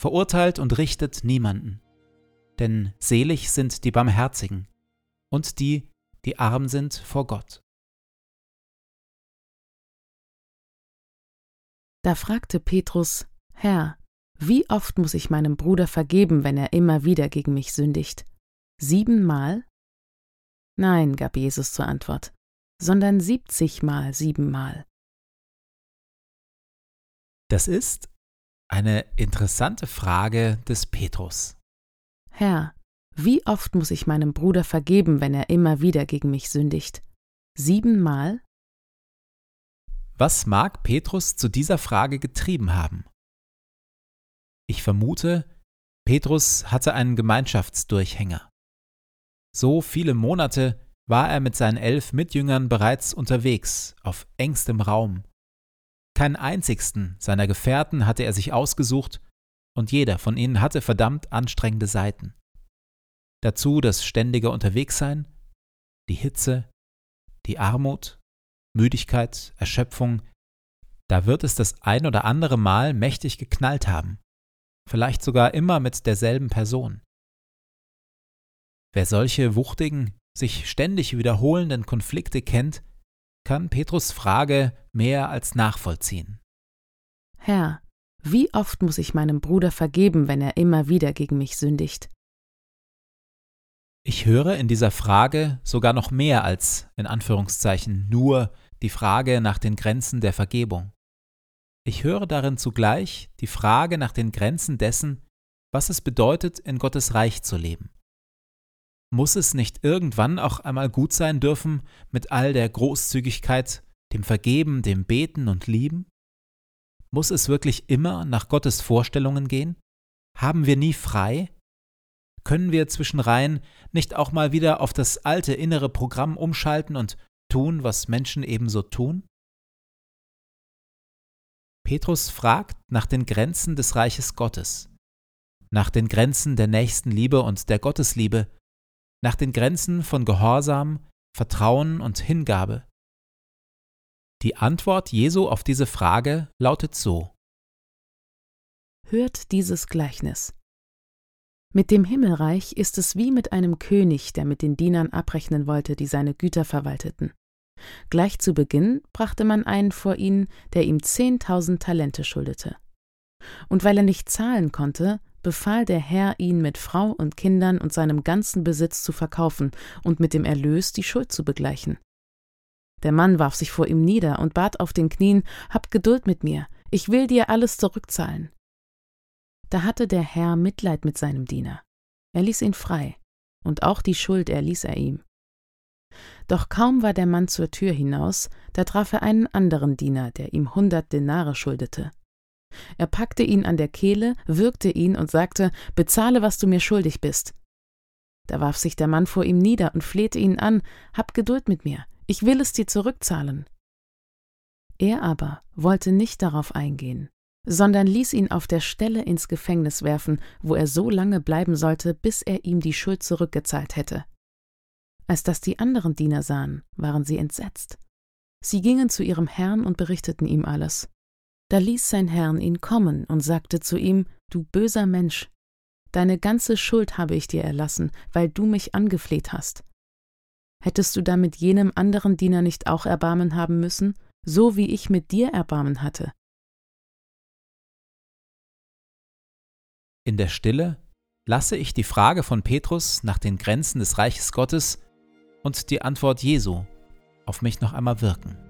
verurteilt und richtet niemanden. Denn selig sind die Barmherzigen und die, die arm sind vor Gott. Da fragte Petrus, Herr, wie oft muss ich meinem Bruder vergeben, wenn er immer wieder gegen mich sündigt? Siebenmal? Nein, gab Jesus zur Antwort, sondern siebzigmal siebenmal. Das ist eine interessante Frage des Petrus. Herr, wie oft muss ich meinem Bruder vergeben, wenn er immer wieder gegen mich sündigt? Siebenmal? Was mag Petrus zu dieser Frage getrieben haben? Ich vermute, Petrus hatte einen Gemeinschaftsdurchhänger. So viele Monate war er mit seinen elf Mitjüngern bereits unterwegs, auf engstem Raum, keinen einzigsten seiner Gefährten hatte er sich ausgesucht, und jeder von ihnen hatte verdammt anstrengende Seiten. Dazu das ständige Unterwegssein, die Hitze, die Armut, Müdigkeit, Erschöpfung, da wird es das ein oder andere Mal mächtig geknallt haben, vielleicht sogar immer mit derselben Person. Wer solche wuchtigen, sich ständig wiederholenden Konflikte kennt, kann Petrus Frage mehr als nachvollziehen. Herr, wie oft muss ich meinem Bruder vergeben, wenn er immer wieder gegen mich sündigt? Ich höre in dieser Frage sogar noch mehr als in Anführungszeichen nur die Frage nach den Grenzen der Vergebung. Ich höre darin zugleich die Frage nach den Grenzen dessen, was es bedeutet, in Gottes Reich zu leben. Muss es nicht irgendwann auch einmal gut sein dürfen mit all der Großzügigkeit, dem Vergeben, dem Beten und Lieben? Muss es wirklich immer nach Gottes Vorstellungen gehen? Haben wir nie frei? Können wir zwischen Reihen nicht auch mal wieder auf das alte innere Programm umschalten und tun, was Menschen ebenso tun? Petrus fragt nach den Grenzen des Reiches Gottes, nach den Grenzen der Nächstenliebe und der Gottesliebe, nach den Grenzen von Gehorsam, Vertrauen und Hingabe. Die Antwort Jesu auf diese Frage lautet so. Hört dieses Gleichnis. Mit dem Himmelreich ist es wie mit einem König, der mit den Dienern abrechnen wollte, die seine Güter verwalteten. Gleich zu Beginn brachte man einen vor ihn, der ihm zehntausend Talente schuldete. Und weil er nicht zahlen konnte, befahl der Herr, ihn mit Frau und Kindern und seinem ganzen Besitz zu verkaufen und mit dem Erlös die Schuld zu begleichen. Der Mann warf sich vor ihm nieder und bat auf den Knien Hab Geduld mit mir, ich will dir alles zurückzahlen. Da hatte der Herr Mitleid mit seinem Diener. Er ließ ihn frei, und auch die Schuld erließ er ihm. Doch kaum war der Mann zur Tür hinaus, da traf er einen anderen Diener, der ihm hundert Denare schuldete. Er packte ihn an der Kehle, würgte ihn und sagte Bezahle, was du mir schuldig bist. Da warf sich der Mann vor ihm nieder und flehte ihn an Hab Geduld mit mir, ich will es dir zurückzahlen. Er aber wollte nicht darauf eingehen, sondern ließ ihn auf der Stelle ins Gefängnis werfen, wo er so lange bleiben sollte, bis er ihm die Schuld zurückgezahlt hätte. Als das die anderen Diener sahen, waren sie entsetzt. Sie gingen zu ihrem Herrn und berichteten ihm alles. Da ließ sein Herrn ihn kommen und sagte zu ihm, Du böser Mensch, deine ganze Schuld habe ich dir erlassen, weil du mich angefleht hast. Hättest du damit jenem anderen Diener nicht auch Erbarmen haben müssen, so wie ich mit dir Erbarmen hatte? In der Stille lasse ich die Frage von Petrus nach den Grenzen des Reiches Gottes und die Antwort Jesu auf mich noch einmal wirken.